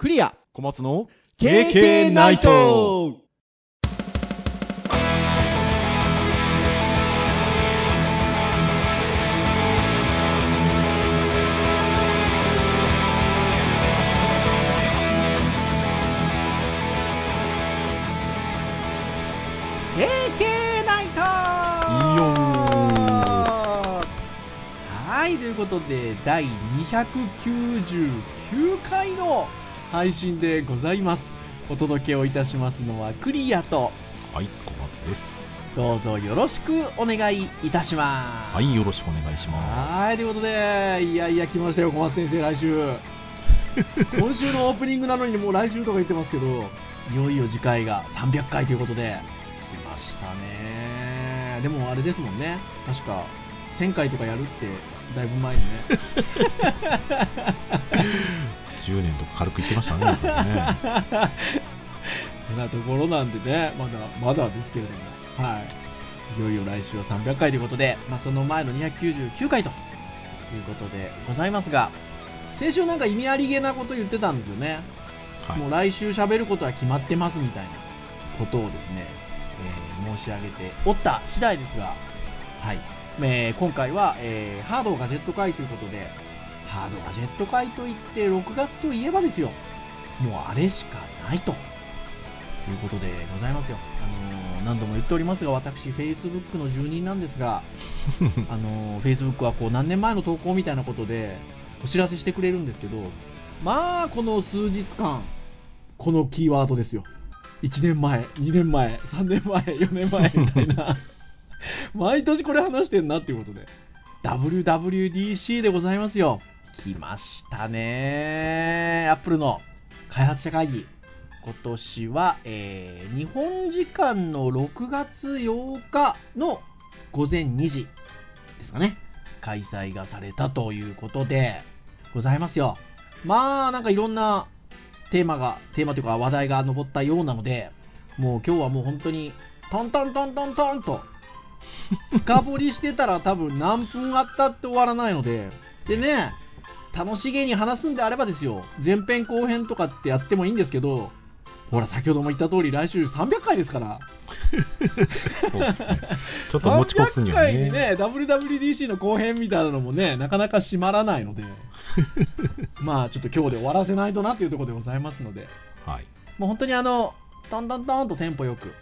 クリア。小松の KK ナイト。ナイト。はいということで第299回の配信でございます。お届けをいたしますのはクリアとはい小松です。どうぞよろしくお願いいたします。はいよろしくお願いしまはいということでいやいや来ましたよ小松先生来週。今週のオープニングなのにもう来週とか言ってますけどいよいよ次回が300回ということで。来ましたね。でもあれですもんね。確か1000回とかやるってだいぶ前にね。す 10年とか軽く言ってましたね それねてなところなんでねまだまだですけれども。はい。いよいよ来週は300回ということで、まあ、その前の299回ということでございますが先週なんか意味ありげなこと言ってたんですよね、はい。もう来週喋ることは決まってますみたいなことをですね、えー申し上げておった次第ですが、はい。えー今回は、えーハードガジェット会ということでハードガジェット会といって6月といえばですよもうあれしかないということでございますよ。あのー何度も言っておりますが、私、Facebook の住人なんですが、あのー Facebook はこう何年前の投稿みたいなことでお知らせしてくれるんですけど、まあ、この数日間、このキーワードですよ。1年前、2年前、3年前、4年前みたいな、毎年これ話してんなっていうことで、WWDC でございますよ。来ましたねアップルの開発者会議。今年は、えー日本時間の6月8日の午前2時ですかね、開催がされたということでございますよ。まあ、なんかいろんなテーマが、テーマというか話題が上ったようなので、もう今日はもう本当に、トントントントントンと、深掘りしてたら多分何分あったって終わらないので、でね、楽しげに話すんであればですよ、前編後編とかってやってもいいんですけど、ほら、先ほども言った通り、来週300回ですから、そうですね。ちょっと持ち越すには300回ねにね、WWDC の後編みたいなのもね、なかなか閉まらないので、まあ、ちょっと今日で終わらせないとなというところでございますので、はい。もう本当にあの、トントントンとテンポよく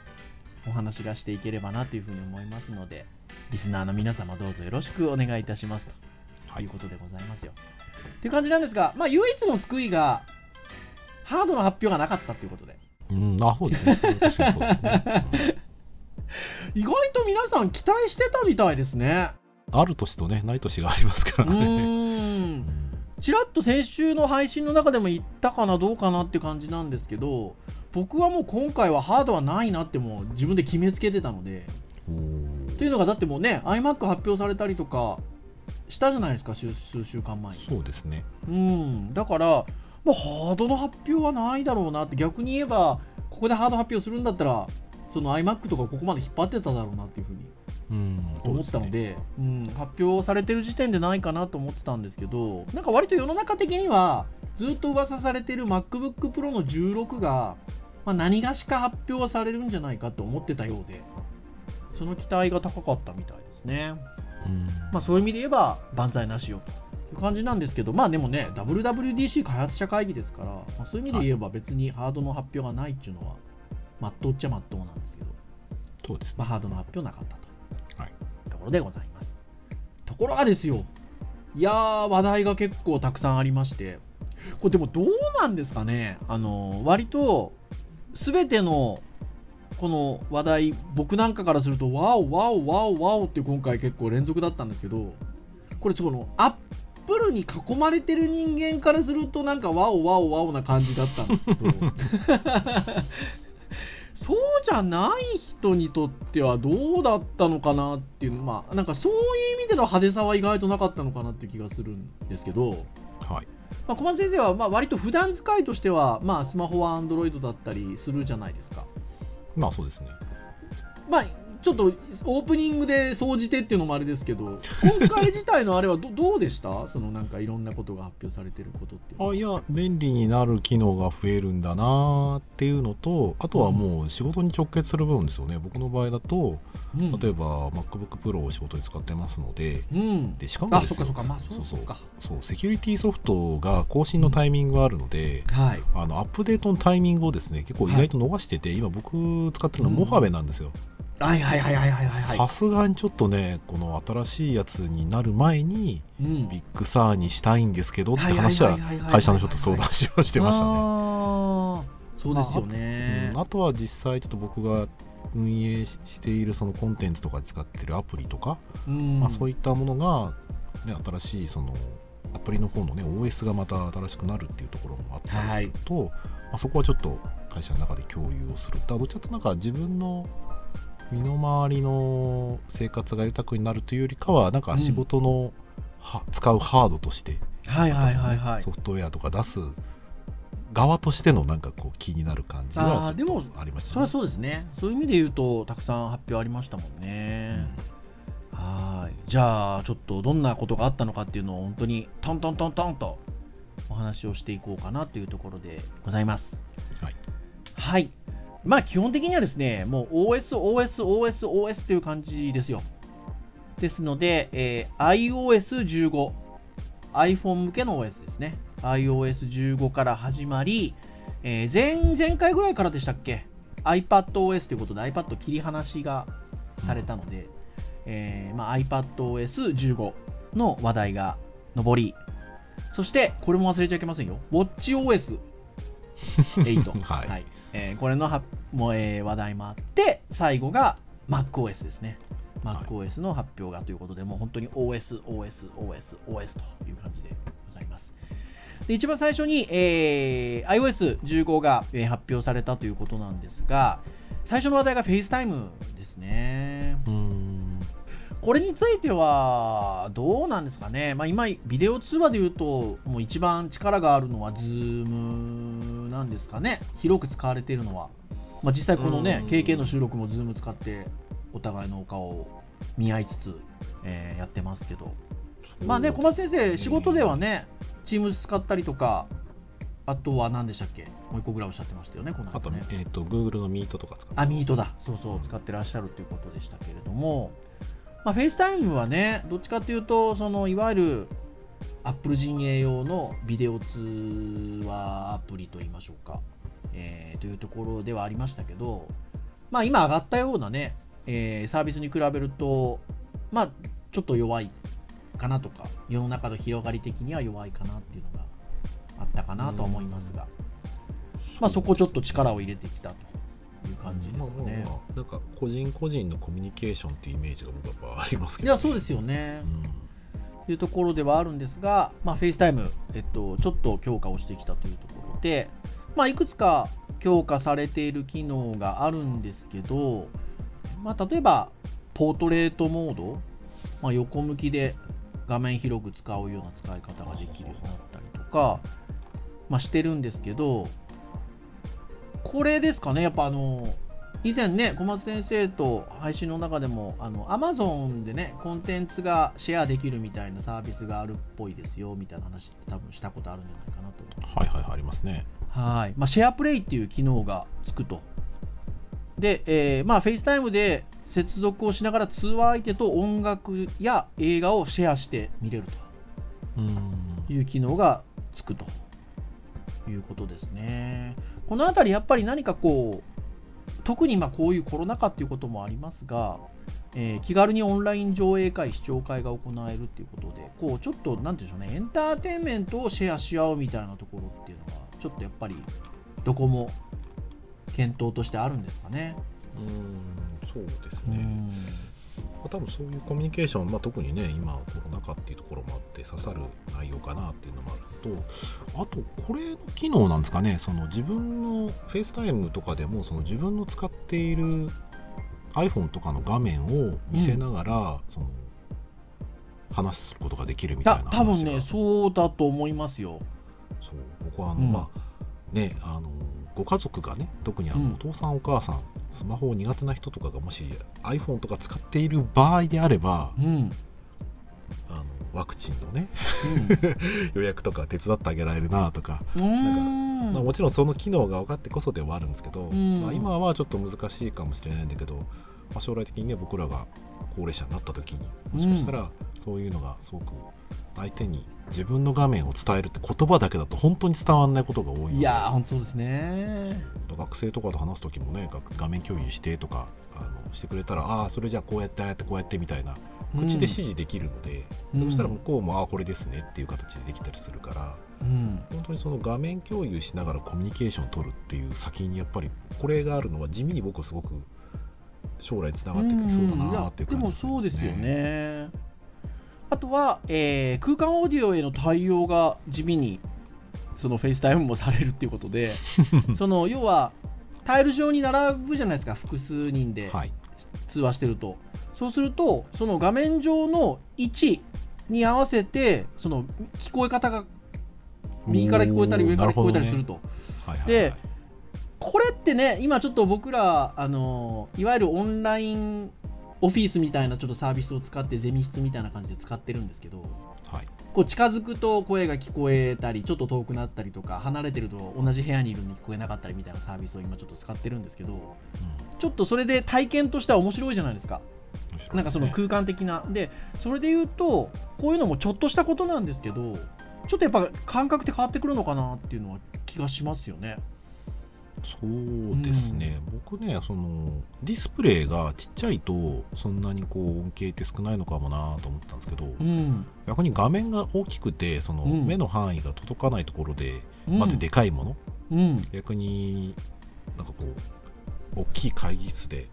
お話がしていければなというふうに思いますので、リスナーの皆様どうぞよろしくお願いいたしますとはいいうことでございますよ。っていう感じなんですが、まあ、唯一の救いが、ハードの発表がなかったということで、うんあそうですね。確かにそうですね、意外と皆さん期待してたみたいですね。うんある年とねない年がありますかうらね。ちらっと先週の配信の中でも言ったかなどうかなって感じなんですけど僕はもう今回はハードはないなってもう自分で決めつけてたので。というのがだってもうね iMac 発表されたりとかしたじゃないですか数数週間前に。そうですね。うん。だからもうハードの発表はないだろうなって逆に言えばここでハード発表するんだったらその iMac とかここまで引っ張ってただろうなっていうふうにうん思ったのでうん、発表されてる時点でないかなと思ってたんですけどなんか割と世の中的にはずっと噂されてる MacBook Pro の16が、まあ、何がしか発表はされるんじゃないかと思ってたようでその期待が高かったみたいですね、うん。まあ、そういう意味で言えば万歳なしよという感じなんですけどまあでもね WWDC 開発者会議ですから、まあ、そういう意味で言えば別にハードの発表がないっていうのはまっとうっちゃまっとうなんですけどそうですね。まあ、ハードの発表なかったと、はい。ところでございます。ところがですよ、いやー、話題が結構たくさんありまして、これでもどうなんですかね、あの割と全てのこの話題、僕なんかからすると、ワオ、ワオ、ワオ、ワオって今回結構連続だったんですけど、これ、そのアップルに囲まれてる人間からすると、なんかワオ、ワオ、ワオな感じだったんですけど。そうじゃない人にとってはどうだったのかなっていうまあなんかそういう意味での派手さは意外となかったのかなっていう気がするんですけど、はいまあ、小松先生はまあ割と普段使いとしては、まあ、スマホは Android だったりするじゃないですか。まあそうですね。まあ、ちょっとオープニングで総じてっていうのもあれですけど、今回自体のあれはど どうでした？そのなんかいろんなことが発表されてることってあいや便利になる機能が増えるんだなっていうのとあとはもう仕事に直結する部分ですよね。僕の場合だとうん。例えば MacBookPro を仕事に使ってますのでうん。でしかもですよ。あそそうそうそうか。そうセキュリティソフトが更新のタイミングがあるので、はい。あのアップデートのタイミングをですね結構意外と逃してて、今僕使ってるのはモハベなんですよ。はいはいはいはいはいはいはさすがにちょっとねこの新しいやつになる前にい。うん。 Big Sur にしたいんですけどって話は会社の人と相談しはしてましたね。そうですよね。うん。あとは実際ちょっと僕が運営しているそのコンテンツとかで使ってるアプリとか、うん。まあ、そういったものが、ね、新しいそのアプリの方のね OS がまた新しくなるっていうところもあったりすると、まあ、そこはちょっと会社の中で共有をする。どっちかとなんか自分の身の回りの生活が豊かになるというよりかはなんか仕事の、は使うハードとしてはいはいはいはいソ。フトウェアとか出す側としてのなんかこう気になる感じあはちょありましたそれはそうですね。そういう意味で言うと、たくさん発表ありましたもんね。はい。じゃあ、ちょっとどんなことがあったのかっていうのを本当にトントントントンとお話をしていこうかなというところでございます。はい。はい。まあ、基本的にはですね、もう OS、OS、OS、OS という感じですよ。ですので、えー iOS15、iPhone 向けの OS ですね。iOS15 から始まり、えー前前回ぐらいからでしたっけ？iPadOS ということで iPad 切り離しがされたので、えーまあ、iPadOS15 の話題が上り、そしてこれも忘れちゃいけませんよ。WatchOS8。はいえーこれのはもう、えー話題もあって、最後が MacOS ですね。はい MacOS の発表がということで、もう本当に OS、OS、OS、OS という感じでございます。で一番最初に、えー iOS15 が、えー発表されたということなんですが、最初の話題が FaceTime ですね。うーんこれについては、どうなんですかね、まあ、今、ビデオ通話でいうと、もう一番力があるのは Zoom なんですかね、広く使われているのは。まあ、実際、このねうん、KK の収録も Zoom 使って、お互いのお顔を見合いつつ、えーやってますけど、まあね、小松先生、仕事ではね、Teams 使ったりとか、あとは何でしたっけ、もう一個ぐらいおっしゃってましたよね、このあと。えー、と Google の Meet とか使ってあ、 Meet だ。そうそう、使ってらっしゃるということでしたけれども、まあ、 FaceTime はね、どっちかというと、そのいわゆる Apple 陣営用のビデオ通話アプリといいましょうか、えーというところではありましたけど、まあ、今上がったようなね、えーサービスに比べると、まあ、ちょっと弱いかなとか、世の中の広がり的には弱いかなっていうのがあったかなとは思いますが、まあ、そこちょっと力を入れてきたという感じですかね。なんか個人個人のコミュニケーションっていうイメージが僕はありますけいど、やそうですよね。う。ん。というところではあるんですが、まあ、 FaceTime、えっと、ちょっと強化をしてきたというところで、まあ、いくつか強化されている機能があるんですけど、まあ、例えば、ポートレートモード、まあ、横向きで画面広く使うような使い方ができるようになったりとか、まあ、してるんですけど、これですかね、やっぱあの、以前ね、小松先生と配信の中でも、あの、アマゾンでね、コンテンツがシェアできるみたいなサービスがあるっぽいですよ、みたいな話って多分したことあるんじゃないかなと思います。はいはいはいありますね。はい。まあ、シェアプレイっていう機能がつくと。で、えーまあ、FaceTime で接続をしながら通話相手と音楽や映画をシェアして見れるうんという機能がつくということですね。このあたりやっぱり何かこう、特にまあこういうコロナ禍っていうこともありますが、えー気軽にオンライン上映会、視聴会が行えるっていうことで、こうちょっと、なんていうんでしょうね、エンターテインメントをシェアし合うみたいなところっていうのは、ちょっとやっぱり、どこも検討としてあるんですかね。うんそうですね。あ多分そういうコミュニケーション、まあ、特にね今コロナ禍っていうところもあって刺さる内容かなっていうのもあるとあとこれの機能なんですかねその自分の FaceTime とかでもその自分の使っている iPhone とかの画面を見せながら、その話することができるみたいなや多分ね、そうだと思いますよ。そう僕はあの、うん。まあねあのご家族がね特にあの、うん。お父さんお母さんスマホ苦手な人とかがもし iPhone とか使っている場合であればうん。あのワクチンのね 予約とか手伝ってあげられるなとか、うん。うんまあ、もちろんその機能が分かってこそではあるんですけど、ん。まあ、今はちょっと難しいかもしれないんだけど、まあ、将来的にね僕らが高齢者になった時にもしかしたらそういうのがすごく相手に自分の画面を伝えるって言葉だけだと本当に伝わらないことが多いのでいやー本当ですね。学生とかと話す時もねが画面共有してとかあのしてくれたらああそれじゃあこうやってああやってこうやってみたいな口で指示できるので、うん。そしたら向こうもああこれですねっていう形でできたりするからうん。本当にその画面共有しながらコミュニケーションを取るっていう先にやっぱりこれがあるのは地味に僕はすごく将来につながってきそうだなっていう感じがん。いやでもそうですよね。あとは、えー空間オーディオへの対応が地味にその FaceTime もされるっていうことで その要はタイル上に並ぶじゃないですか複数人ではい。通話してると、そうするとその画面上の位置に合わせてその聞こえ方が右から聞こえたり上から聞こえたりすると、はいはいはい。でこれってね、今ちょっと僕ら、あのいわゆるオンラインオフィスみたいなちょっとサービスを使って、ゼミ室みたいな感じで使ってるんですけど、はいこう近づくと声が聞こえたり、ちょっと遠くなったりとか、離れてると同じ部屋にいるのに聞こえなかったりみたいなサービスを今ちょっと使ってるんですけど、ちょっとそれで体験としては面白いじゃないですか。うんなんかその空間的な。で、それで言うと、こういうのもちょっとしたことなんですけど、ちょっとやっぱ感覚って変わってくるのかなっていうのは気がしますよね。そうですね、僕ねそのディスプレイがちっちゃいとそんなにこう恩恵って少ないのかもなと思ったんですけど、うん。逆に画面が大きくてそのうん。目の範囲が届かないところで、うん。まででかいものうん。逆になんかこう大きい会議室で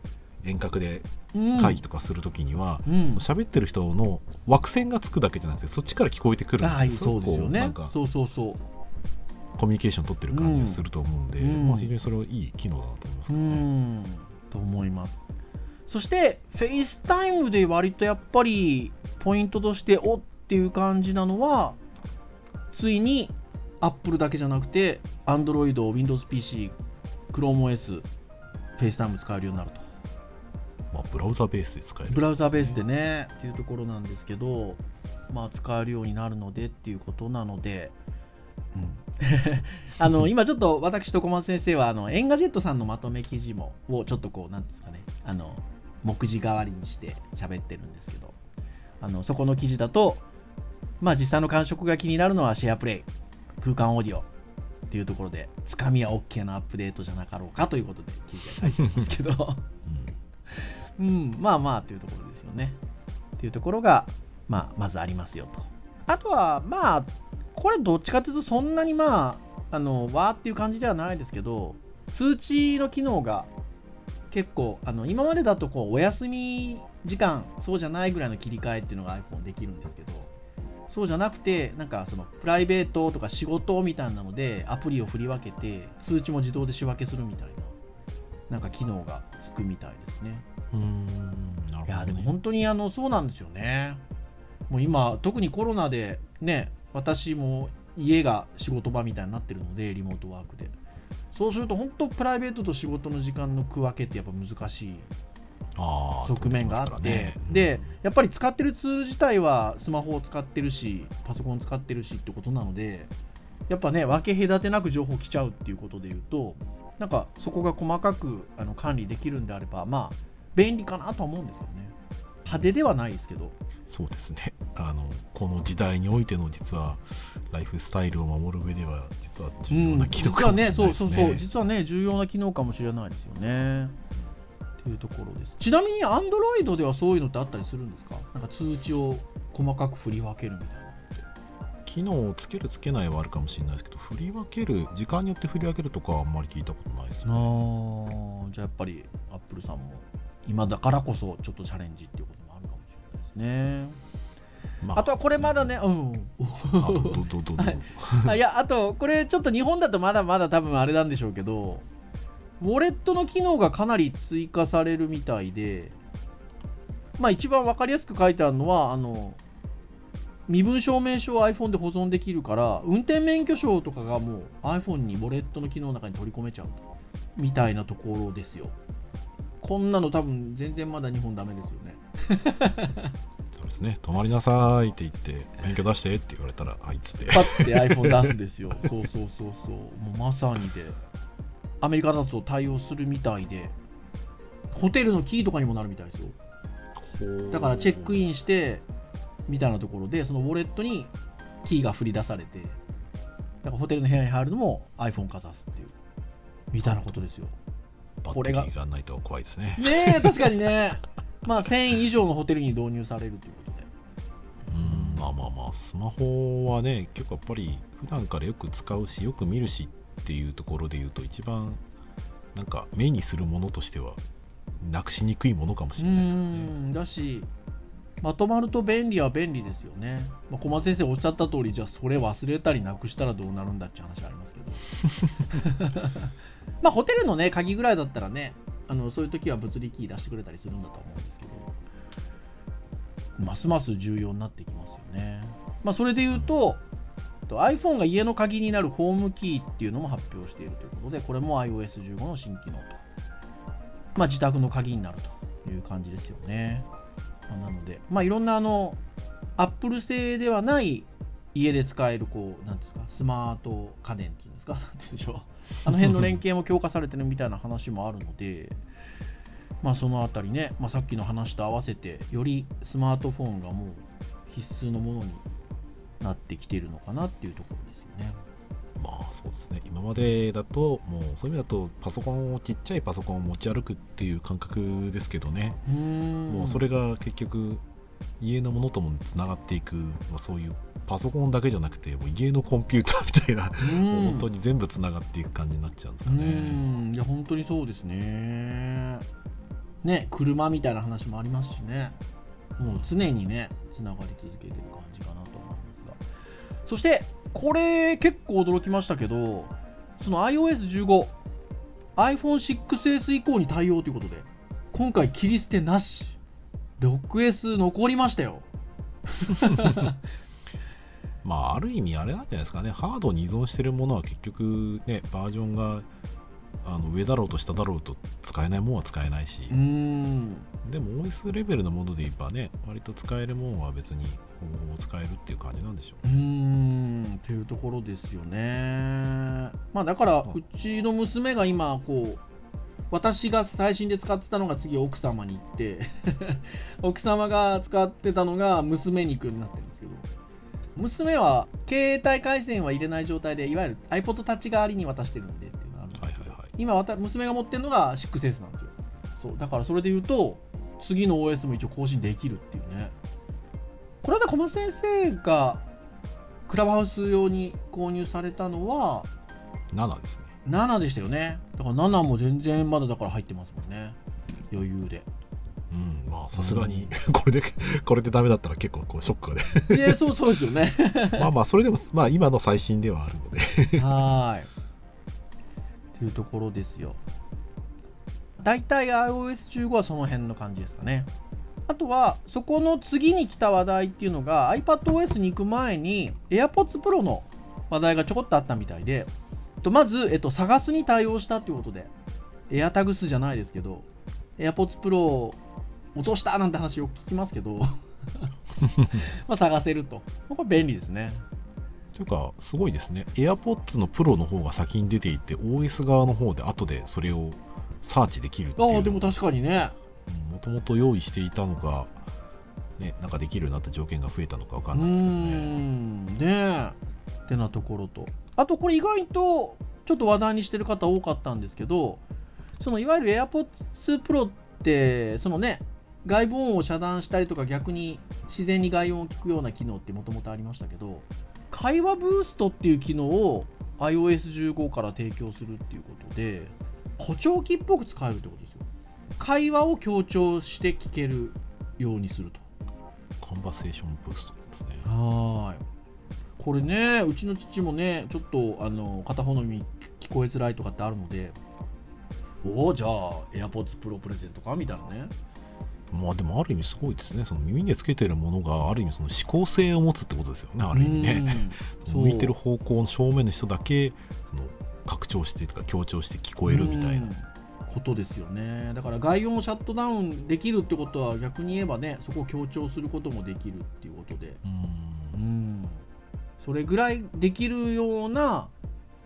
遠隔でうん。会議とかするときにはうん、喋、ってる人の枠線がつくだけじゃなくてそっちから聞こえてくるああのそうですよね。なんかそうそうそうコミュニケーション取ってる感じがすると思うんで、うん。まあ、非常にそれはいい機能だなと思いますね。んと思います。そして FaceTime で割とやっぱりポイントとしておっていう感じなのはついに Apple だけじゃなくて Android、WindowsPC、ChromeOS フェイスタイム使えるようになると。まあ、ブラウザベースで使える、ブラウザベースでねっていうところなんですけど、まあ、使えるようになるのでっていうことなので、うん、あの今ちょっと私と小松先生はあの Engadget さんのまとめ記事もをちょっとこうなんですかねあの目次代わりにして喋ってるんですけどあのそこの記事だと、まあ、実際の感触が気になるのは SharePlay 空間オーディオっていうところでつかみは OK なアップデートじゃなかろうかということで記事が書いてますけど うん、まあまあというところですよね。っていうところが、まあ、まずありますよと。あとは、まあ、これどっちかというと、そんなにまあ、あの、わーっていう感じではないですけど、通知の機能が結構、あの、今までだとこう、お休み時間、そうじゃないぐらいの切り替えっていうのが iPhone できるんですけど、そうじゃなくて、なんかそのプライベートとか仕事みたいなので、アプリを振り分けて、通知も自動で仕分けするみたいな、なんか機能がつくみたいですね。うん、うんなるほど、ね。いやでも本当にあのそうなんですよね。もう今、特にコロナでね、私も家が仕事場みたいになってるので、リモートワークで。そうすると、本当、プライベートと仕事の時間の区分けってやっぱ難しい側面があって、飛んでやっぱり使ってるツール自体はスマホを使ってるし、パソコン使ってるしってことなので、やっぱね、分け隔てなく情報来ちゃうっていうことで言うと、なんかそこが細かくあの管理できるんであれば、まあ、便利かなとは思うんですよね。派手ではないですけど。そうですねあのこの時代においての実はライフスタイルを守る上では実は重要な機能かもしれないですね、実はね、そうそうそう、実はね、重要な機能かもしれないですよね。っていうところです。ちなみに、アンドロイドではそういうのってあったりするんですか？なんか通知を細かく振り分けるみたいな。機能をつけるつけないはあるかもしれないですけど振り分ける時間によって振り分けるとかはあんまり聞いたことないですねあーじゃあやっぱりアップルさんも今だからこそちょっとチャレンジっていうこともあるかもしれないですね。まあとはこれまだね、うん。いや、あと、これちょっと日本だとまだまだ多分あれなんでしょうけど、ウォレットの機能がかなり追加されるみたいで、まあ一番わかりやすく書いてあるのは、あの、身分証明書を iPhone で保存できるから、運転免許証とかがもう iPhone にウォレットの機能の中に取り込めちゃうとみたいなところですよ。こんなの多分全然まだ日本ダメですよね そうですね。止まりなさいって言って免許出してって言われたらあいつってパッて iPhone 出すんですよ。そうそうそうそう。もうまさにで。アメリカだと対応するみたいで。ホテルのキーとかにもなるみたいですよ。だからチェックインしてみたいなところでそのウォレットにキーが振り出されてだからホテルの部屋に入るのも iPhone かざすっていう。みたいなことですよ。バッテリーがないと怖いですね。ねえ確かにねまあ1000以上のホテルに導入されるということで。うんまあまあまあスマホはね結構やっぱり普段からよく使うしよく見るしっていうところで言うと一番なんか目にするものとしてはなくしにくいものかもしれないですよね。だしまとまると便利は便利ですよね、まあ、小松先生おっしゃった通りじゃあそれ忘れたりなくしたらどうなるんだって話ありますけど。まあホテルのね鍵ぐらいだったらねあのそういう時は物理キー出してくれたりするんだと思うんですけどますます重要になってきますよね。まあそれで言うと iPhone が家の鍵になるホームキーっていうのも発表しているということでこれも iOS15 の新機能と。まあ自宅の鍵になるという感じですよね。まあなので、まあ、いろんなあの、アップル製ではない家で使える、こう、なんですか、スマート家電っていうんですか、なんて言うんでしょう。あの辺の連携も強化されてるみたいな話もあるので、まあ、そのあたりね、まあ、さっきの話と合わせて、よりスマートフォンがもう必須のものになってきているのかなっていうところですよね。まあそうですね。今までだともうそういう意味だとパソコンをちっちゃいパソコンを持ち歩くっていう感覚ですけどね。もうそれが結局家のものともつながっていく、まあ、そういうパソコンだけじゃなくてもう家のコンピューターみたいな本当に全部つながっていく感じになっちゃうんですかね。いや本当にそうですね。ね車みたいな話もありますしね。もう常にねつながり続けてる感じかなと思いますが。そしてこれ結構驚きましたけどその iOS15 iPhone6S 以降に対応ということで今回切り捨てなし。6S 残りましたよ まあある意味あれなんじゃないですかね。ハードに依存してるものは結局ねバージョンがあの上だろうと下だろうと使えないものは使えないし。でも OS レベルのもので言えばね割と使えるものは別に使えるっていう感じなんでしょう。ねうん。っていうところですよね。まあだからうちの娘が今こう私が最新で使ってたのが次奥様に行って 奥様が使ってたのが娘に行くになってるんですけど娘は携帯回線は入れない状態でいわゆる iPod タッチ代わりに渡してるんで今娘が持ってるのが 6S なんですよ。そうだからそれで言うと次の OS も一応更新できるっていうね。これは小松先生がクラブハウス用に購入されたのは7ですね。7でしたよね。だから7も全然まだだから入ってますもんね。余裕であさすがに これでこれでダメだったら結構こうショックがねいやそうそうですよね まあまあそれでもまあ今の最新ではあるのではいっていうところですよ。大体 iOS15 はその辺の感じですかね。あとは、そこの次に来た話題っていうのが iPadOS に行く前に AirPods Pro の話題がちょこっとあったみたいで、まず、えっと、探すに対応したということで、AirTags じゃないですけど、AirPods Pro を落としたなんて話を聞きますけど まあ探せると。これ便利ですね。というか、すごいですね。AirPods のプロの方が先に出ていて、OS 側の方で後でそれをサーチできるっていう。ああ、でも確かにね。もともと用意していたのが、ね、なんかできるようになった条件が増えたのか分かんないですけどね。うんねってなところと。あと、これ意外とちょっと話題にしてる方多かったんですけど、そのいわゆる AirPods Pro って、そのね、外部音を遮断したりとか逆に自然に外音を聞くような機能ってもともとありましたけど会話ブーストっていう機能を iOS15 から提供するっていうことで、補聴器っぽく使えるってことですよ。会話を強調して聞けるようにすると。コンバセーションブーストですね。はい。これね、うちの父もね、ちょっとあの片方の耳聞こえづらいとかってあるので、おお、じゃあ AirPods Pro プレゼントか？みたいなね。まあでもある意味すごいですね。その耳でつけてるものがある意味その指向性を持つってことですよねある意味ね。向いてる方向の正面の人だけその拡張してとか強調して聞こえるみたいな。ことですよね。だから概要をシャットダウンできるってことは逆に言えばねそこを強調することもできるっていうことで。うん。うん。それぐらいできるような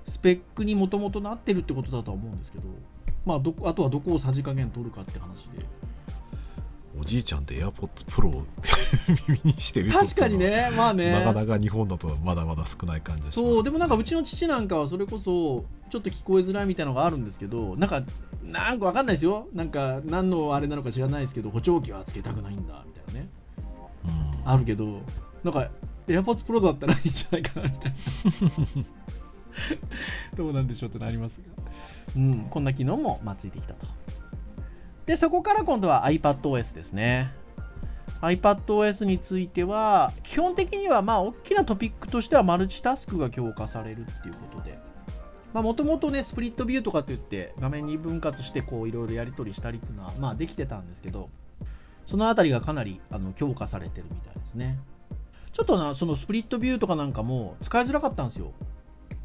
スペックにもともとなってるってことだとは思うんですけど。まあどあとはどこをさじ加減取るかって話でおじいちゃんで AirPods Pro を 耳にしてる人確かにね。まあね。なかなか日本だとまだまだ少ない感じがします。ね、そう。でもなんかうちの父なんかはそれこそちょっと聞こえづらいみたいなのがあるんですけどなんかなんかわかんないですよ。なんか何のあれなのか知らないですけど補聴器はつけたくないんだみたいなね。うん。あるけどなんか AirPods Pro だったらいいんじゃないかなみたいな。どうなんでしょうってなりますが。うん。こんな機能もまあついてきたとでそこから今度は iPadOS ですね。iPadOS については基本的にはまあ大きなトピックとしてはマルチタスクが強化されるっていうことで。もともとねスプリットビューとかって言って画面に分割してこういろいろやり取りしたりっていうのはまあできてたんですけどそのあたりがかなりあの強化されてるみたいですね。ちょっとなそのスプリットビューとかなんかも使いづらかったんですよ。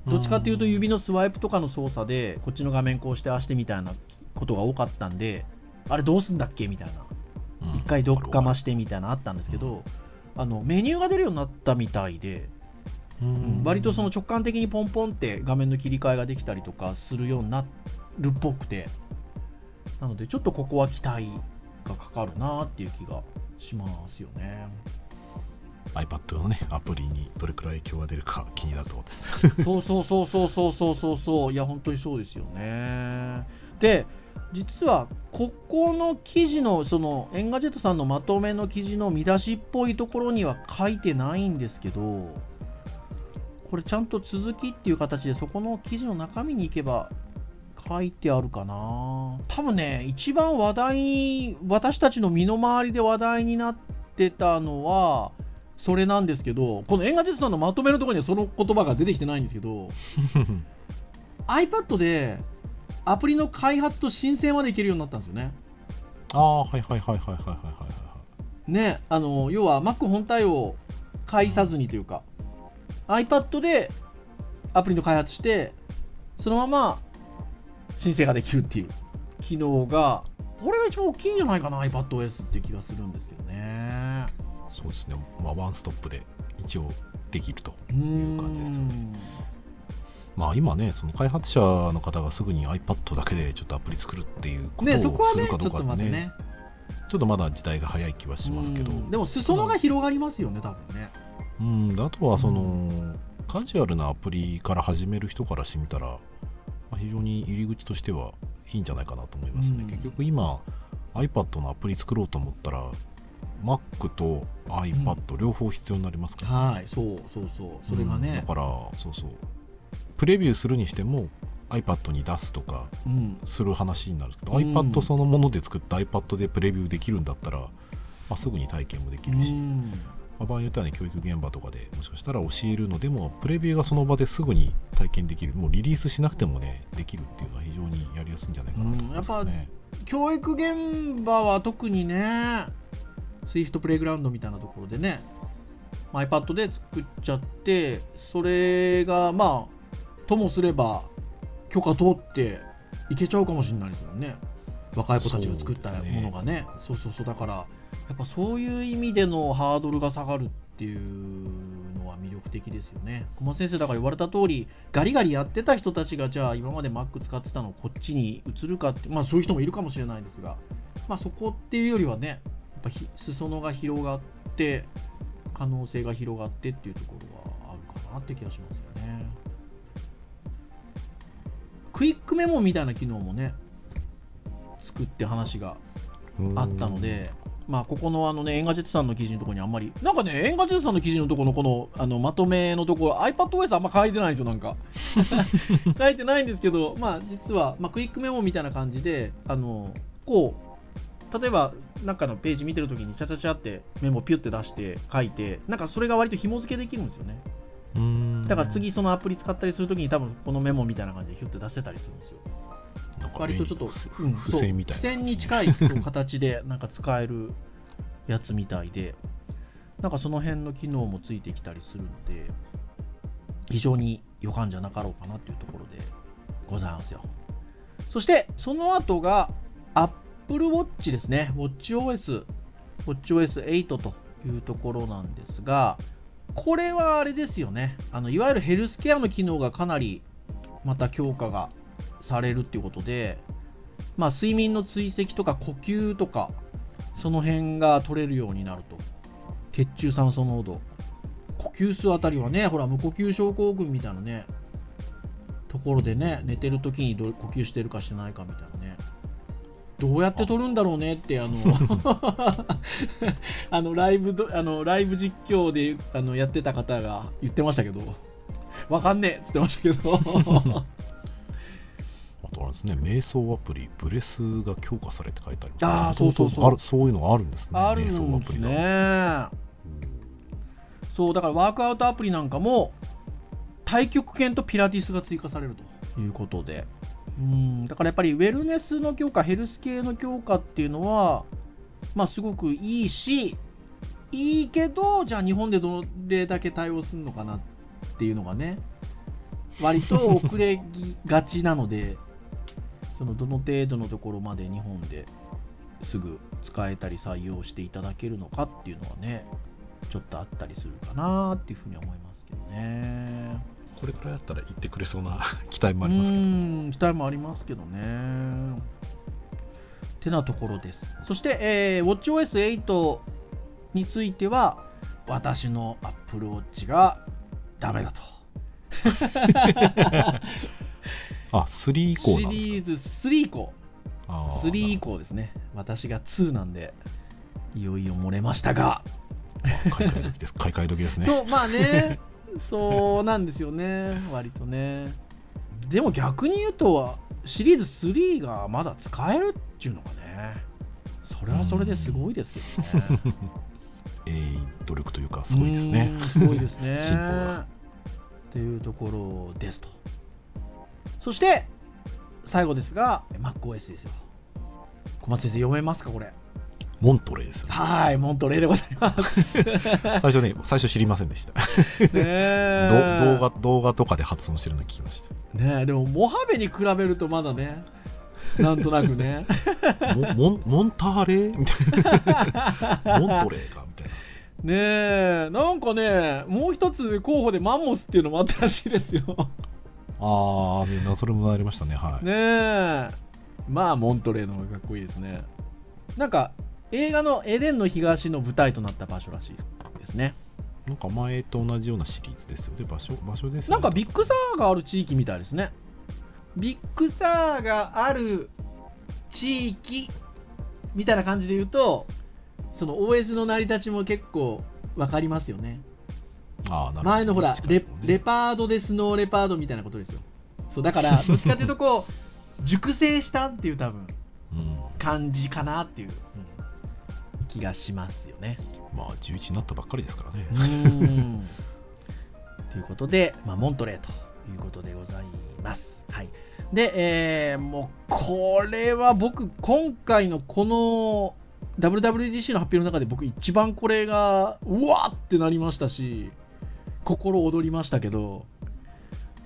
どっちかっていうと指のスワイプとかの操作でこっちの画面こうしてああしてみたいなことが多かったんであれどうすんだっけ？みたいな。うん。一回ドックかましてみたいなのあったんですけど、あのメニューが出るようになったみたいで、うん。割とその直感的にポンポンって画面の切り替えができたりとかするようになるっぽくてなのでちょっとここは期待がかかるなっていう気がしますよね。iPad のねアプリにどれくらい影響が出るか気になるところです。そうそうそうそうそうそうそうそう。いや本当にそうですよね。で実はここの記事のその Engadget さんのまとめの記事の見出しっぽいところには書いてないんですけどこれちゃんと続きっていう形でそこの記事の中身に行けば書いてあるかな。多分ね一番話題に私たちの身の回りで話題になってたのはそれなんですけどこの Engadget さんのまとめのところにはその言葉が出てきてないんですけど iPad でアプリの開発と申請までいけるようになったんですよね。ああ、はいはいはいはいはいはいはい。ね、あの要は Mac 本体を介さずにというか、iPad でアプリの開発して、そのまま申請ができるっていう機能が、これが一番大きいんじゃないかな、iPadOS って気がするんですけどね。そうですね、まあ、ワンストップで一応できるという感じですよね。まあ今ねその開発者の方がすぐに iPad だけでちょっとアプリ作るっていうことをするかどうかってね。ね。ちょっとまだ時代が早い気はしますけど。うん。でも裾野が広がりますよね多分ね。うん、であとはその、カジュアルなアプリから始める人からしてみたら、まあ、非常に入り口としてはいいんじゃないかなと思いますね。うん。結局今 iPad のアプリ作ろうと思ったら Mac と iPad 両方必要になりますから、はい、そうそうそう、それがうん。だね、からそうそうプレビューするにしても iPad に出すとかうん、する話になるんですけど、うん。iPad そのもので作った iPad でプレビューできるんだったら、まあ、すぐに体験もできるし、うん。まあ場合によってはね、教育現場とかでもしかしたら教えるのでも、プレビューがその場ですぐに体験できる、もうリリースしなくてもね、できるっていうのは非常にやりやすいんじゃないかなと思いますよね。教育現場は特にね、Swift プレイグラウンドみたいなところでね、まあ iPad で作っちゃって、それがまあ、ともすれば許可通っていけちゃうかもしれないですよね。若い子たちが作ったそうですねものがね。そうそうそう、だから、やっぱそういう意味でのハードルが下がるっていうのは魅力的ですよね。小松先生だから言われた通り、ガリガリやってた人たちが、じゃあ今まで Mac 使ってたのをこっちに移るかって、まあそういう人もいるかもしれないですが、まあそこっていうよりはね、やっぱ裾野が広がって、可能性が広がってっていうところはあるかなって気がしますよね。クイックメモみたいな機能もね、作って話がうんあったので、まあ、ここのあのね、 Engadget さんの記事のところにあんまり、なんかね、 Engadget さんの記事のところのこのあのまとめのところ、iPadOS あんま書いてないんですよ、なんか。書いてないんですけど、まあ、実は、まあ、クイックメモみたいな感じで、あのこう、例えば、なんかのページ見てるときに、チャチャチャってメモピュって出して書いて、なんかそれが割と紐付けできるんですよね。うんだから次、そのアプリ使ったりするときに、多分このメモみたいな感じでヒュッて出せたりするんですよ。なんか割とちょっと、うん付箋みたいなに近い形でなんか使えるやつみたいで、なんかその辺の機能もついてきたりするので、非常に予感じゃなかろうかなっていうところでございますよ。そして、その後が Apple Watch ですね。WatchOS、WatchOS8 というところなんですが、これはあれですよね。あのいわゆるヘルスケアの機能がかなりまた強化がされるっていうことで、まあ、睡眠の追跡とか呼吸とか、その辺が取れるようになると。血中酸素濃度。呼吸数あたりはね、ほら、無呼吸症候群みたいなね、ところでね、寝てる時にど呼吸してるかしてないかみたいなね。どうやって撮るんだろうねって、あの、あのライブどあのライブ実況であのやってた方が言ってましたけど、わかんねえっつってましたけど、あとあれですね、瞑想アプリ、ブレスが強化されて書いてあります、あーそうそうそう。あるそういうのがあるんですね、あるん瞑想アですプリが。ね。そう、だからワークアウトアプリなんかも、太極拳とピラティスが追加されるということで、うん、だからやっぱりウェルネスの強化、ヘルス系の強化っていうのは、まあすごくいいし、いいけど、じゃあ日本でどれだけ対応するのかなっていうのがね、割と遅れがちなので、そのどの程度のところまで日本ですぐ使えたり採用していただけるのかっていうのはね、ちょっとあったりするかなっていうふうに思いますけどね。これくらいだったら言ってくれそうな 期待もありますけど、うん期待もありますけどね。てなところです。そして、えー、WatchOS8 については、私の Apple Watch がダメだと。あ、3以降シなんですか？リーズ3以降、あー3以降ですね。私が2なんで、いよいよ漏れましたが、買い替え時です。買い替え時ですね。そう、まあね、そうなんですよね、割とね。でも逆に言うと、シリーズ3がまだ使えるっていうのがね、それはそれですごいですけどね。えー努力というか、すごいですねすごいですね。進歩がっていうところですと。そして、最後ですが、MacOS ですよ。小松先生、読めますか、これ。モントレーですよね。はい、モントレーでございます。最初ね、最初知りませんでした。ね 動画動画とかで発音してるの聞きました。ねえでもモハベに比べるとまだねなんとなくねモモンモンターレー？みたいな。モントレーか？みたいな。ねえなんかねもう一つ候補でマンモスっていうのもあったらしいですよああ、ねそれもありましたね。はい。ねえまあモントレーの方がかっこいいですねなんか映画のエデンの東の舞台となった場所らしいですね。なんか前と同じようなシリーズですよ。ね。場所場所ですよね。なんかビッグサーがある地域みたいですね。ビッグサーがある地域みたいな感じで言うとその OS の成り立ちも結構分かりますよね。あーなるほど。前のほらね。レパードでスノーレパードみたいなことですよ。そうだから どっちかっていうとこう熟成したっていう多分うん。感じかなっていう、気がしますよねまあ、11になったばっかりですからね。ということで、まあ、モントレーということでございます。はい、で、えーもうこれは僕、今回のこの WWDC の発表の中で僕一番これがうわっってなりましたし心躍りましたけど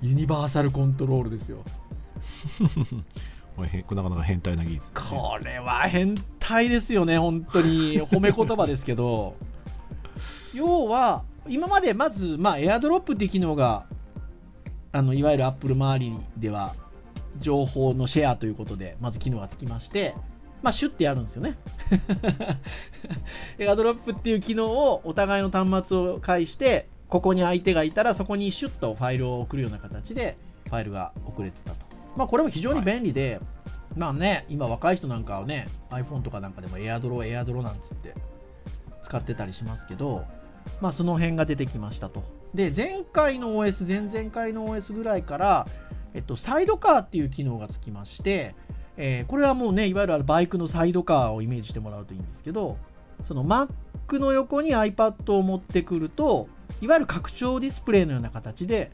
ユニバーサルコントロールですよ これへなかなか変態な技術ね、これは変態ですよね、本当に 褒め言葉ですけど、要は、今までまず、まあ、エアドロップっていう機能が、あのいわゆるアップル周りでは、情報のシェアということで、まず機能がつきまして、まあ、シュッてやるんですよね。エアドロップっていう機能をお互いの端末を介して、ここに相手がいたら、そこにシュッとファイルを送るような形で、ファイルが送れてたと。まあ、これも非常に便利で、まあね、今若い人なんかはね、iPhone とかなんかでもエアドロ、エアドロなんつって使ってたりしますけど、まあその辺が出てきましたと。で、前回の OS、前々回の OS ぐらいから、えっと、サイドカーっていう機能がつきまして、えーこれはもうね、いわゆるバイクのサイドカーをイメージしてもらうといいんですけど、その Mac の横に iPad を持ってくると、いわゆる拡張ディスプレイのような形で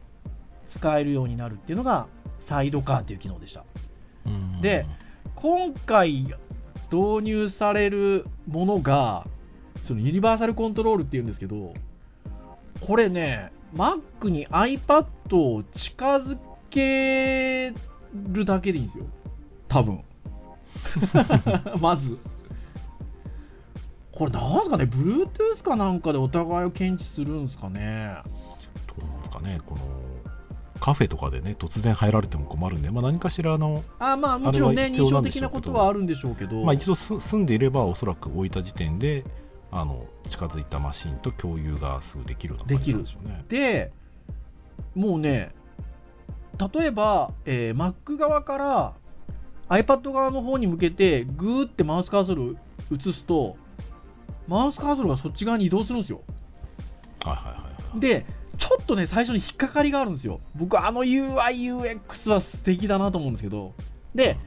使えるようになるっていうのが、サイドカーっていう機能でした。うん。で今回導入されるものがそのユニバーサルコントロールっていうんですけどこれね Mac に iPad を近づけるだけでいいんですよ。多分。まず。これなんすかね？Bluetooth かなんかでお互いを検知するんですかね？どうなんですかね？このカフェとかでね突然入られても困るんで、まあ、何かしらの、あまあもちろんね認証的なことはあるんでしょうけど、まあ、一度す住んでいればおそらく置いた時点であの近づいたマシンと共有がすぐできるのかできるでしょうね。でもうね例えば、えー Mac 側から iPad 側の方に向けてグーってマウスカーソルを移すとマウスカーソルがそっち側に移動するんですよはいはいはいはい。でちょっとね最初に引っかかりがあるんですよ。僕あの UIUX は素敵だなと思うんですけど。で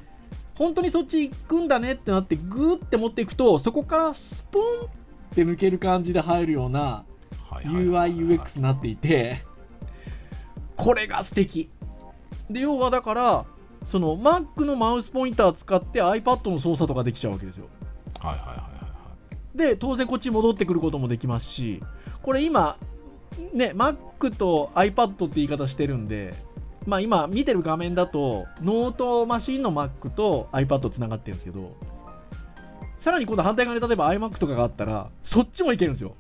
本当にそっち行くんだねってなってグーって持っていくとそこからスポンって抜ける感じで入るようなはいはいはいはい。UIUX になっていてこれが素敵。で要はだからその Mac のマウスポインターを使って iPad の操作とかできちゃうわけですよ。はいはいはいはいはい。で当然こっちに戻ってくることもできますしこれ今ね Mac と iPad って言い方してるんでまあ今見てる画面だとノートマシンの Mac と iPad つながってるんですけどさらに今度反対側に例えば iMac とかがあったらそっちもいけるんですよ。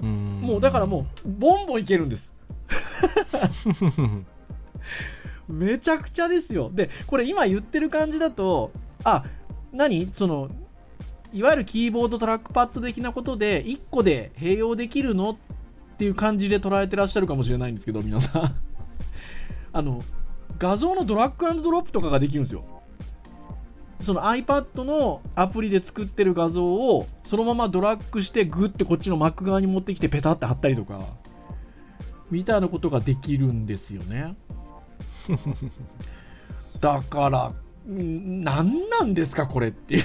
うもうだからもうボンボンいけるんです。めちゃくちゃですよ。で、これ今言ってる感じだと、あ、何？その、いわゆるキーボードトラックパッド的なことで、1個で併用できるのっていう感じで捉えてらっしゃるかもしれないんですけど、皆さん。あの、画像のドラッグアンドドロップとかができるんですよ。その iPad のアプリで作ってる画像をそのままドラッグしてグッてこっちの Mac 側に持ってきてペタって貼ったりとかみたいなことができるんですよね。だから、ん何なんですか、これっていう。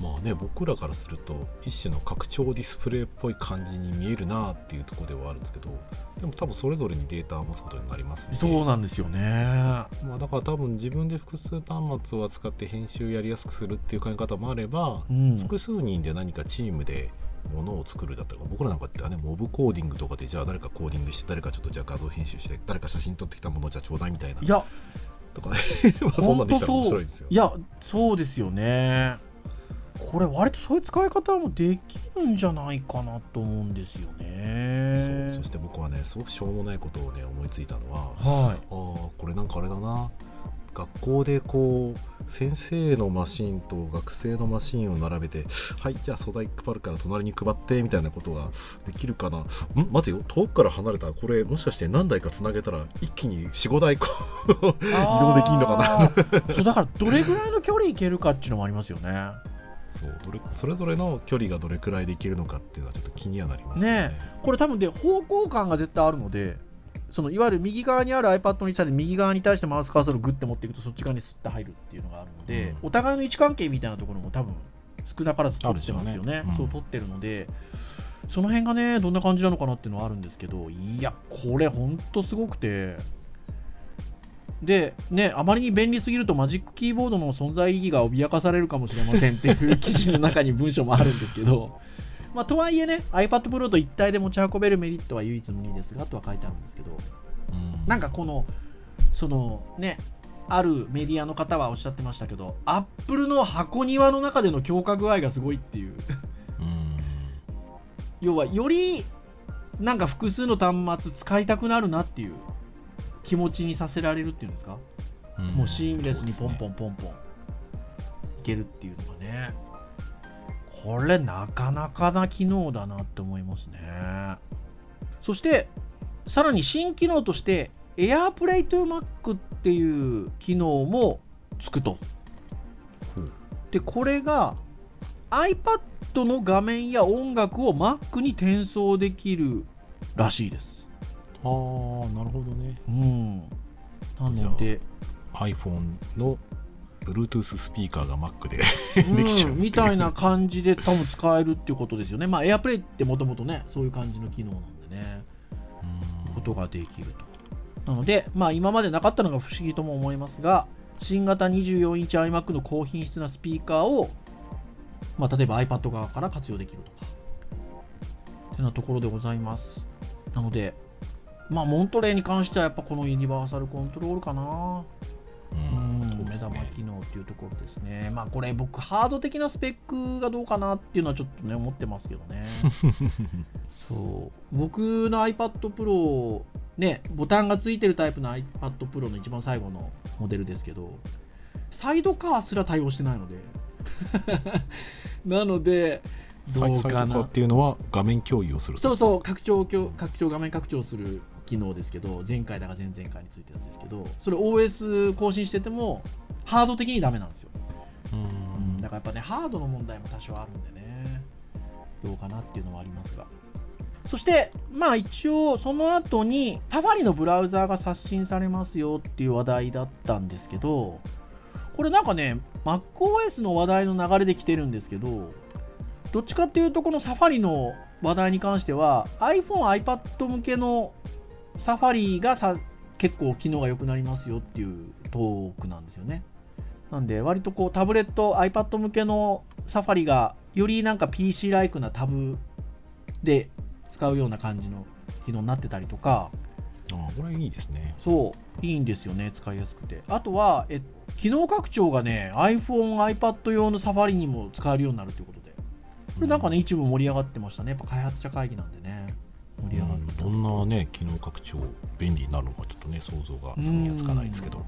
まあね僕らからすると一種の拡張ディスプレイっぽい感じに見えるなっていうところではあるんですけどでも多分それぞれにデータを持つことになりますね。そうなんですよね。まあ、だから多分自分で複数端末を扱って編集やりやすくするっていう考え方もあれば、うん、複数人で何かチームでものを作るだったり僕らなんかってねモブコーディングとかでじゃあ誰かコーディングして誰かちょっとじゃあ画像編集して誰か写真撮ってきたものをじゃあちょうだいみたいな。いや、とかね。まあそんなんできたら面白いですよ。いや、そうですよね。これ、割とそういう使い方もできるんじゃないかなと思うんですよね。そうそして僕はねすごくしょうもないことをね思いついたのははああこれなんかあれだな。学校でこう先生のマシンと学生のマシンを並べてはいじゃあ素材配るから隣に配ってみたいなことができるかな。ん？待てよ。遠くから離れた。これもしかして何台かつなげたら一気に45台こうい。移動できんのかな。な そうだから、どれぐらいの距離いけるかっていうのもありますよね。そうどれそれぞれの距離がどれくらいでいけるのかっていうのはちょっと気にはなりますよねねこれ多分で方向感が絶対あるのでそのいわゆる右側にある iPad にしたら右側に対してマウスカーソルをグッて持っていくとそっち側にスッと入るっていうのがあるので、うん。お互いの位置関係みたいなところも多分少なからず取ってますよね。ね。うん。そう取ってるので。その辺がねどんな感じなのかなっていうのはあるんですけどいやこれほんとすごくてでねあまりに便利すぎるとマジックキーボードの存在意義が脅かされるかもしれませんっていう 記事の中に文章もあるんですけど。まあ、とはいえね iPad Pro と一体で持ち運べるメリットは唯一無二ですがとは書いてあるんですけど。うん。なんかこのそのねあるメディアの方はおっしゃってましたけど Apple の箱庭の中での強化具合がすごいっていう。うん。要はよりなんか複数の端末使いたくなるなっていう気持ちにさせられるっていうんですか、うん。もうシームレスにポンポンポンポンいけるっていうのがねこれなかなかな機能だなって思いますねそしてさらに新機能として AirPlay to Mac っていう機能もつくとほうでこれが iPad の画面や音楽を Mac に転送できるらしいですああなるほどねうんなので iPhone の Bluetooth スピーカーが Mac でうんできちゃううみたいな感じで多分使えるっていうことですよね。まあ、AirPlay ってもともとね、そういう感じの機能なんでね、ことができると。なので、まあ、今までなかったのが不思議とも思いますが、新型24インチ iMac の高品質なスピーカーを、まあ、例えば iPad 側から活用できるとか、ってなところでございます。なので、まあ、モントレーに関してはやっぱこのユニバーサルコントロールかな。うん目玉機能っていうところですね。まあこれ僕ハード的なスペックがどうかなっていうのはちょっとね思ってますけどね。そう僕の iPad Pro ねボタンがついてるタイプの iPad Pro の一番最後のモデルですけどサイドカーすら対応してないので なのでどサイサイうかなドカーっていうのは画面共有をするそうそうう拡張拡張画面拡張する機能ですけど前回だか前々回についてるやつですけどそれ OS 更新しててもハード的にダメなんですよ。うん。だからやっぱね、ハードの問題も多少あるんでね、どうかなっていうのはありますが。そして、まあ一応、その後に、サファリのブラウザーが刷新されますよっていう話題だったんですけど、これなんかね、MacOS の話題の流れで来てるんですけど、どっちかっていうと、このサファリの話題に関しては、iPhone、iPad 向けのサファリがさ結構機能が良くなりますよっていうトークなんですよね。なんで、割とこうタブレット、iPad 向けのサファリが、よりなんか PC ライクなタブで使うような感じの機能になってたりとか、あこれいいですねそう、いいんですよね、使いやすくて。あとは、え機能拡張がね、iPhone、iPad 用のサファリにも使えるようになるということで、これなんかね、一部盛り上がってましたね。やっぱ開発者会議なんでね、盛り上がってたどんなね機能拡張便利になるのかちょっとね想像がすぐにはつかないですけど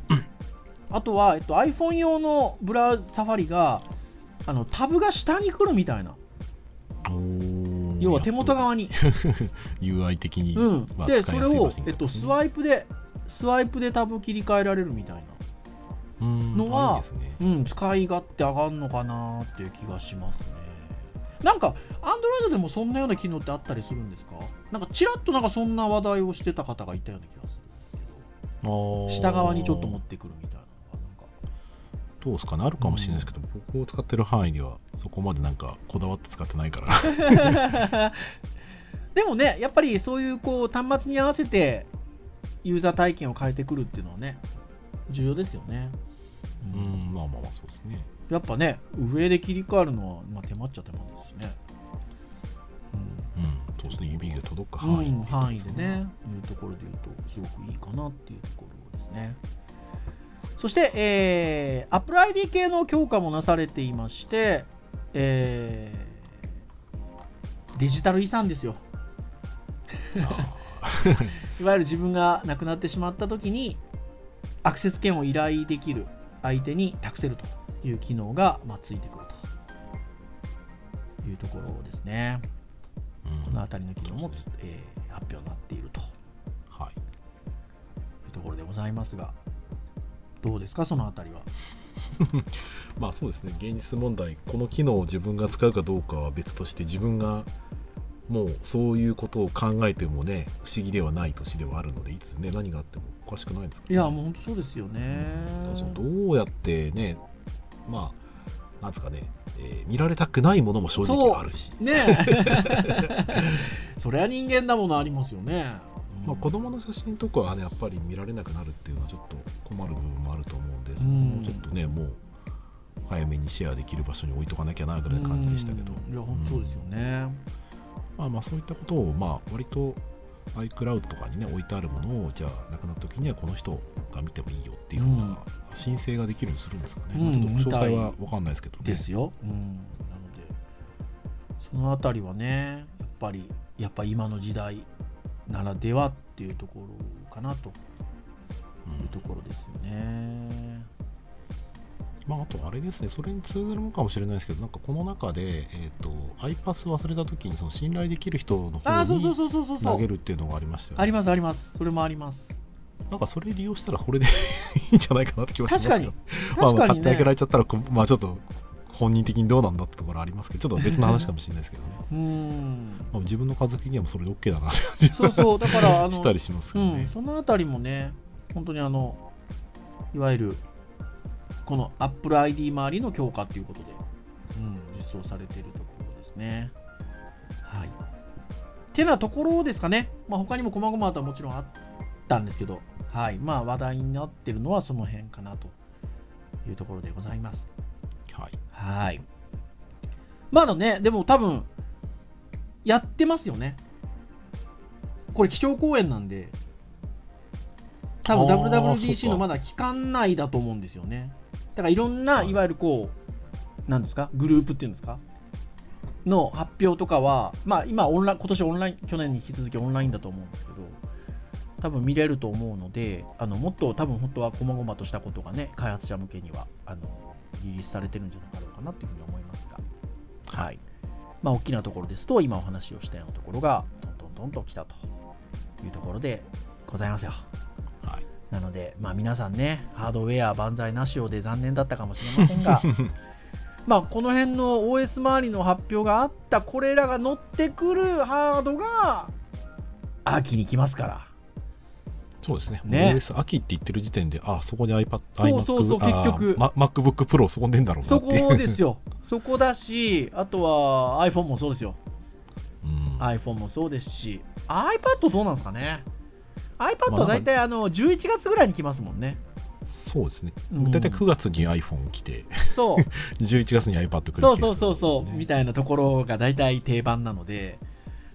あとは、えっと、iPhone 用のブラウサファリが、あのタブが下に来るみたいな。要は手元側に。UI 的に、うん、まあで、それをえっと、スワイプで、スワイプでタブ切り替えられるみたいな。うんのはねうん、使い勝手上がるのかなっていう気がしますね。なんか、Android でもそんなような機能ってあったりするんですか？なんか、ちらっとなんかそんな話題をしてた方がいたような気がすあー。る。下側にちょっと持ってくるみたいな。のどうですかね？あるかもしれないですけど、僕を使ってる範囲ではそこまでなんかこだわって使ってないから。が。なんかでもね、やっぱりそういうこう端末に合わせてユーザー体験を変えてくるっていうのはね、重要ですよね。うんまあまあまあそうですねやっぱね、上で切り替わるのは、まあ、手間っちゃ手間ですしね。うんそうですね指で届くうん、範囲うん範囲でね、いうところで言うと、すごくいいかなっていうところですね。そして、えー、Apple ID 系の強化もなされていまして、えーデジタル遺産ですよ。あ いわゆる自分が亡くなってしまった時に、アクセス権を依頼できる相手に託せるという機能が、まあ、ついてくるというところですね。ーうん。この辺りの機能も、ねえー発表になっていると。はい。いうところでございますが、どうですか、その辺りは。まあそうですね。現実問題この機能を自分が使うかどうかは別として自分がもうそういうことを考えてもね不思議ではない年ではあるのでいつね何があってもおかしくないですけど、いや、もう本当そうですよね。だからそのどうやってねまあなんですかね、えー見られたくないものも正直あるし、ねえ。そりゃ人間だものありますよね。まあ、子供の写真とかはねやっぱり見られなくなるっていうのはちょっと困る部分もあると思うんでそこもちょっとねもう早めにシェアできる場所に置いとかなきゃなぐらいな感じでしたけど、うん。いや、本当そうですよね。まあまあそういったことをまあ割と iCloud とかにね置いてあるものをじゃあ亡くなった時にはこの人が見てもいいよっていうような申請ができるようにするんですかね、うんまあちょっと詳細は分かんないですけどねですよ。うん。なので、そのあたりはね、やっぱり、やっぱ今の時代ならではっていうところかなというところですよね。まあ、あとあれですね、それに通ずるのかもしれないですけど、なんかこの中で、えー、と iPass 忘れたときにその信頼できる人の方に。投げるっていうのがありましたよね。ありますあります。それもあります。なんかそれ利用したらこれで いいんじゃないかなって気はします確かによ。。まあ、ね買ってあげら。れちゃったらこ、まあちょっと本人的にどうなんだってところありますけど、ちょっと別の話かもしれないですけどね。うん。まあ、自分の家族的にはそれで OK だなって感じそうそう、だから、あの、したりしますけうんどね、。そのあたりもね、本当にあの、いわゆる、この Apple ID 周りの強化ということで、うん、実装されているところですね。はい。てなところですかね。まあ、他にも細々とはもちろんあったんですけど、はい。まあ、話題になってるのはその辺かなというところでございます。はい。はい。まだね、でも多分、やってますよね。これ、基調講演なんで、多分 WWDC のまだ期間内だと思うんですよね。だからいろんな、はいいわゆるこう、なんですか、グループっていうんですか、の発表とかは、まあ今オンライン、今年オンライン、去年に引き続きオンラインだと思うんですけど、多分見れると思うので、あのもっと多分本当は細々としたことがね、開発者向けにはあのリリースされてるんじゃなかろうかなというふうに思いますが、はい。まあ大きなところですと、今お話をしたようなところが、どんどんどんと来たというところでございますよ。はいなので、まあ、皆さんね、ハードウェア万歳なしをで残念だったかもしれませんが、まあこの辺の OS 周りの発表があったこれらが乗ってくるハードが秋に来ますから。そうですね。ね OS 秋って言ってる時点で、あ、そこに iPad、そうそうそう結局ま MacBook Pro そこに出んだろうなそっていう。こですよ。そこだし、あとは iPhone もそうですよ。うん。iPhone もそうですし、iPad どうなんですかね。iPad まあは大体あの11月ぐらいに来ますもんね。そうですね。うん大体9月に iPhone 来て、そう。11月に iPad 来るそうそうそうそう、みたいなところが大体定番なので、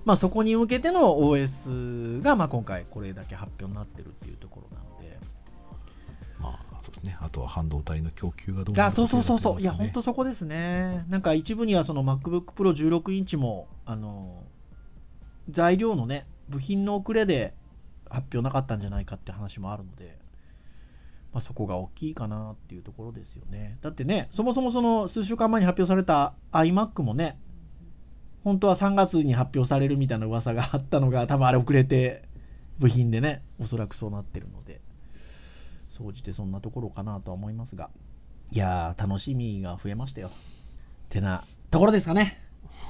まあ、そこに向けての OS がまあ今回これだけ発表になってるっていうところなので、まあ、そうですね。あとは半導体の供給がどうなるかあそうそうそうそう、いや、本当そこですね、なんか一部にはその MacBook Pro 16インチもあの材料のね、部品の遅れで発表なかったんじゃないかって話もあるので、まあ、そこが大きいかなっていうところですよね。だってね、そもそもその数週間前に発表された iMac もね、本当は3月に発表されるみたいな噂があったのが、多分あれ遅れて、部品でね、おそらくそうなってるので、総じてそんなところかなとは思いますが、いやー、楽しみが増えましたよ。てなところですかね。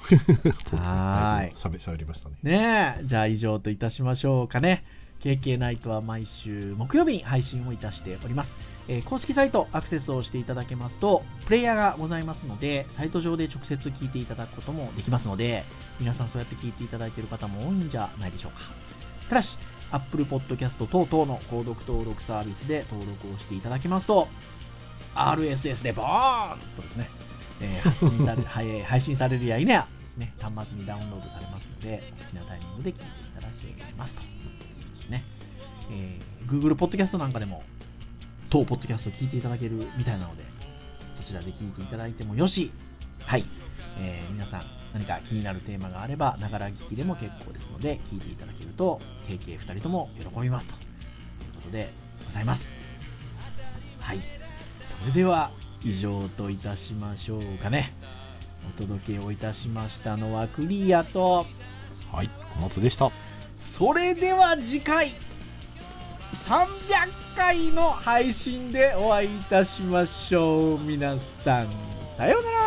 はーいしゃべりましたね。ねえ、じゃあ以上といたしましょうかね。KK ナイトは毎週木曜日に配信をいたしております。えー公式サイトアクセスをしていただけますと、プレイヤーがございますので、サイト上で直接聞いていただくこともできますので、皆さんそうやって聞いていただいている方も多いんじゃないでしょうか。ただし、Apple Podcast 等々の購読登録サービスで登録をしていただきますと、RSS でボーンとですね、えー発信され 配信されるや否やね、端末にダウンロードされますので、好きなタイミングで聞いていただけますと。ね。えー Google Podcast なんかでも、当ポッドキャスト聞いていただけるみたいなので、そちらで聞いていただいてもよし、はい。えー皆さん、何か気になるテーマがあれば、ながら聞きでも結構ですので、聞いていただけると、KK2 人とも喜びますということでございます。はい。それでは、以上といたしましょうかね。お届けをいたしましたのはクリアと、はい。小松でした。それでは次回300回の配信でお会いいたしましょう。皆さんさようなら。